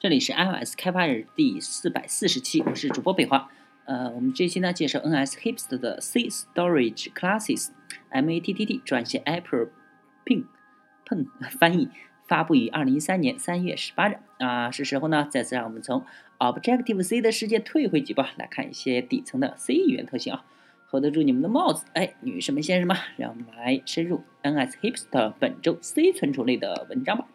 这里是 iOS 开发日第四百四十期，我是主播北华。呃，我们这期呢介绍 NSHipster 的 C Storage Classes，MATTT 转写 April Pin Pen 翻译，发布于二零一三年三月十八日。啊，是时候呢再次让我们从 Objective C 的世界退回几步，来看一些底层的 C 语言特性啊，hold 得住你们的帽子，哎，女士们、先生们，让我们来深入 NSHipster 本周 C 存储类的文章吧。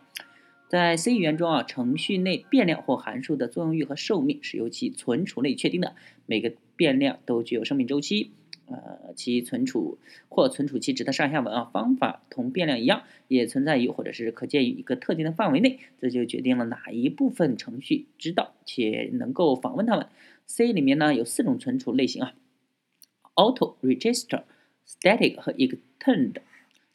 在 C 语言中啊，程序内变量或函数的作用域和寿命是由其存储类确定的。每个变量都具有生命周期，呃，其存储或存储其值的上下文啊方法同变量一样，也存在于或者是可见于一个特定的范围内，这就决定了哪一部分程序知道且能够访问它们。C 里面呢有四种存储类型啊：Auto、Register、Static 和 Extend。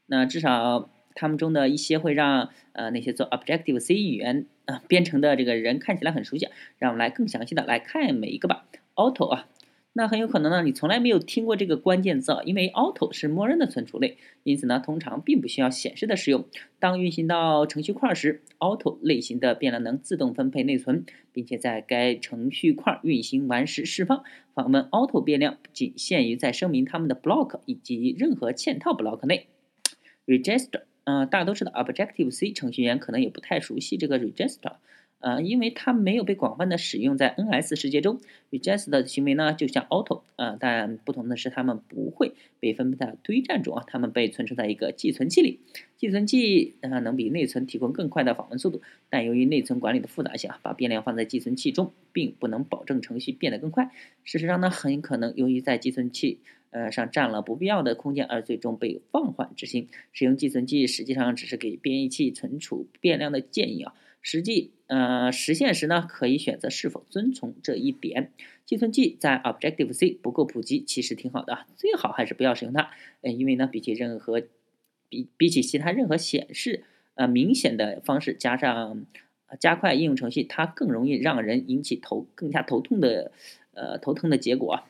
那至少。它们中的一些会让呃那些做 Objective C 语言啊编程的这个人看起来很熟悉，让我们来更详细的来看每一个吧。Auto 啊，那很有可能呢你从来没有听过这个关键字，因为 Auto 是默认的存储类，因此呢通常并不需要显示的使用。当运行到程序块时，Auto 类型的变量能自动分配内存，并且在该程序块运行完时释放。访问 Auto 变量仅限于在声明它们的 block 以及任何嵌套 block 内。Register。嗯，大多数的 Objective C 程序员可能也不太熟悉这个 register，呃，因为它没有被广泛的使用在 NS 世界中。register 的行为呢，就像 auto，呃，但不同的是，它们不会被分配在堆栈中啊，它们被存储在一个寄存器里。寄存器呃能比内存提供更快的访问速度，但由于内存管理的复杂性啊，把变量放在寄存器中并不能保证程序变得更快。事实上呢，很可能由于在寄存器呃，上占了不必要的空间，而最终被放缓执行。使用寄存器实际上只是给编译器存储变量的建议啊。实际呃实现时呢，可以选择是否遵从这一点。寄存器在 Objective C 不够普及，其实挺好的，最好还是不要使用它。呃，因为呢，比起任何比比起其他任何显示呃明显的方式，加上加快应用程序，它更容易让人引起头更加头痛的呃头疼的结果。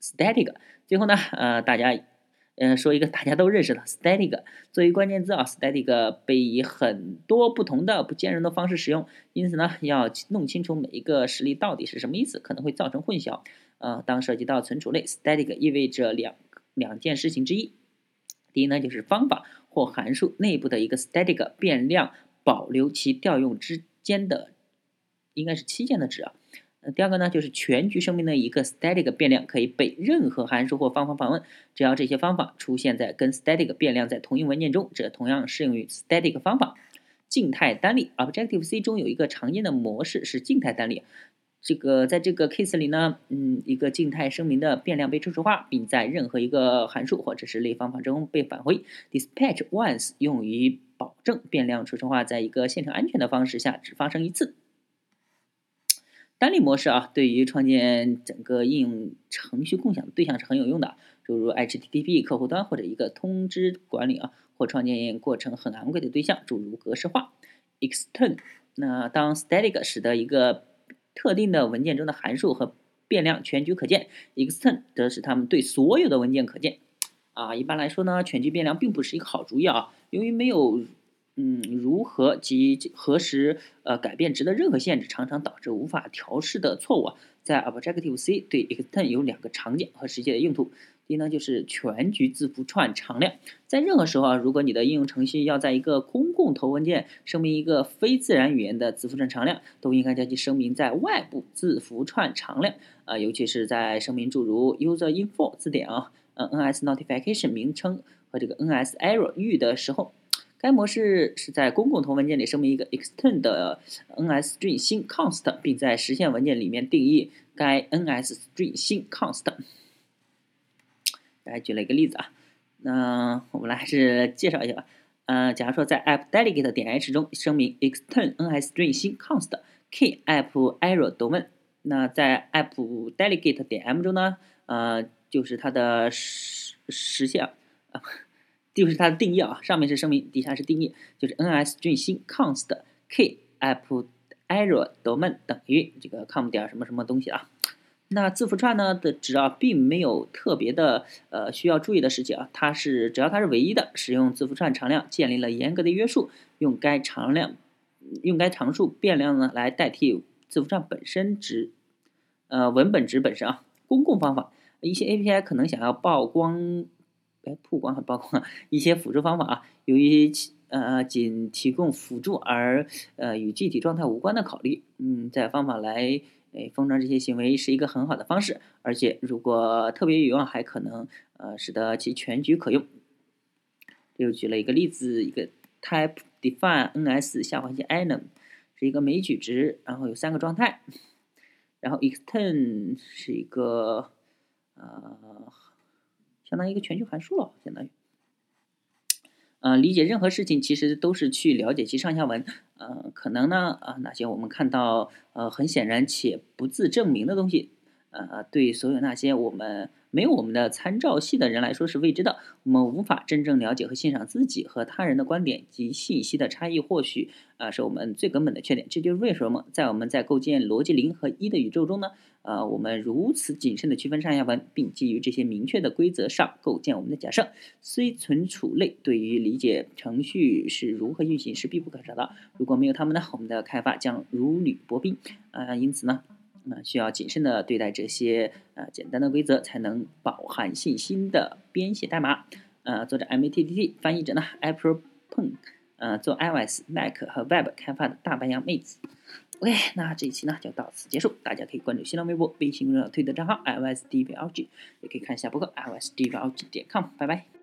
Static，最后呢，呃，大家，嗯，说一个大家都认识的 Static 作为关键字啊，Static 被以很多不同的不兼容的方式使用，因此呢，要弄清楚每一个实例到底是什么意思，可能会造成混淆。呃，当涉及到存储类，Static 意味着两两件事情之一，第一呢，就是方法或函数内部的一个 Static 变量保留其调用之间的，应该是期间的值啊。第二个呢，就是全局声明的一个 static 变量可以被任何函数或方法访问，只要这些方法出现在跟 static 变量在同一文件中，这同样适用于 static 方法。静态单例 Objective C 中有一个常见的模式是静态单例，这个在这个 case 里呢，嗯，一个静态声明的变量被初始化，并在任何一个函数或者是类方法中被返回。Dispatch once 用于保证变量初始化在一个线程安全的方式下只发生一次。单例模式啊，对于创建整个应用程序共享的对象是很有用的，诸如 HTTP 客户端或者一个通知管理啊，或创建过程很昂贵的对象，诸如格式化。Extend，那当 Static 使得一个特定的文件中的函数和变量全局可见，Extend 则使它们对所有的文件可见。啊，一般来说呢，全局变量并不是一个好主意啊，由于没有。嗯，如何及何时呃改变值的任何限制，常常导致无法调试的错误啊。在 Objective C 对 Extend 有两个常见和实际的用途。第一呢，就是全局字符串常量。在任何时候啊，如果你的应用程序要在一个公共头文件声明一个非自然语言的字符串常量，都应该将其声明在外部字符串常量啊，尤其是在声明诸如 Userinfo 字典啊、嗯 NS Notification 名称和这个 NS Error 域的时候。该模式是在公共头文件里声明一个 extend NSString 新 const，并在实现文件里面定义该 NSString 新 const。大家举了一个例子啊，那我们来还是介绍一下吧。嗯，假如说在 app delegate 点 h 中声明 extend NSString 新 const kAppErrorDomain，那在 app delegate 点 m 中呢，呃，就是它的实实现啊。就是它的定义啊，上面是声明，底下是定义，就是 NSString 新 const k app error domain 等于这个 com 点什么什么东西啊。那字符串呢的值啊，并没有特别的呃需要注意的事情啊，它是只要它是唯一的，使用字符串常量建立了严格的约束，用该常量用该常数变量呢来代替字符串本身值，呃，文本值本身啊。公共方法，一些 API 可能想要曝光，哎，曝光和曝光一些辅助方法啊，由于呃仅提供辅助而呃与具体状态无关的考虑，嗯，在方法来诶封装这些行为是一个很好的方式，而且如果特别有用，还可能呃使得其全局可用。又举了一个例子，一个 type define ns 下划线 enum 是一个枚举值，然后有三个状态，然后 extend 是一个呃相当于一个全局函数了，相当于，呃理解任何事情其实都是去了解其上下文，呃可能呢啊那些我们看到呃很显然且不自证明的东西，呃对所有那些我们。没有我们的参照系的人来说是未知的，我们无法真正了解和欣赏自己和他人的观点及信息的差异，或许啊是我们最根本的缺点。这就是为什么在我们在构建逻辑零和一的宇宙中呢，呃，我们如此谨慎的区分上下文，并基于这些明确的规则上构建我们的假设。虽存储类对于理解程序是如何运行是必不可少的，如果没有他们呢，我们的开发将如履薄冰啊。因此呢。那需要谨慎的对待这些呃简单的规则，才能饱含信心的编写代码。呃，作者 M A T T T，翻译者呢 April Peng，呃，做 iOS、Mac 和 Web 开发的大白杨妹子。OK，那这一期呢就到此结束。大家可以关注新浪微博、微信公众号、推特账号 iOS D V L G，也可以看一下博客 iOS D V L G 点 com。拜拜。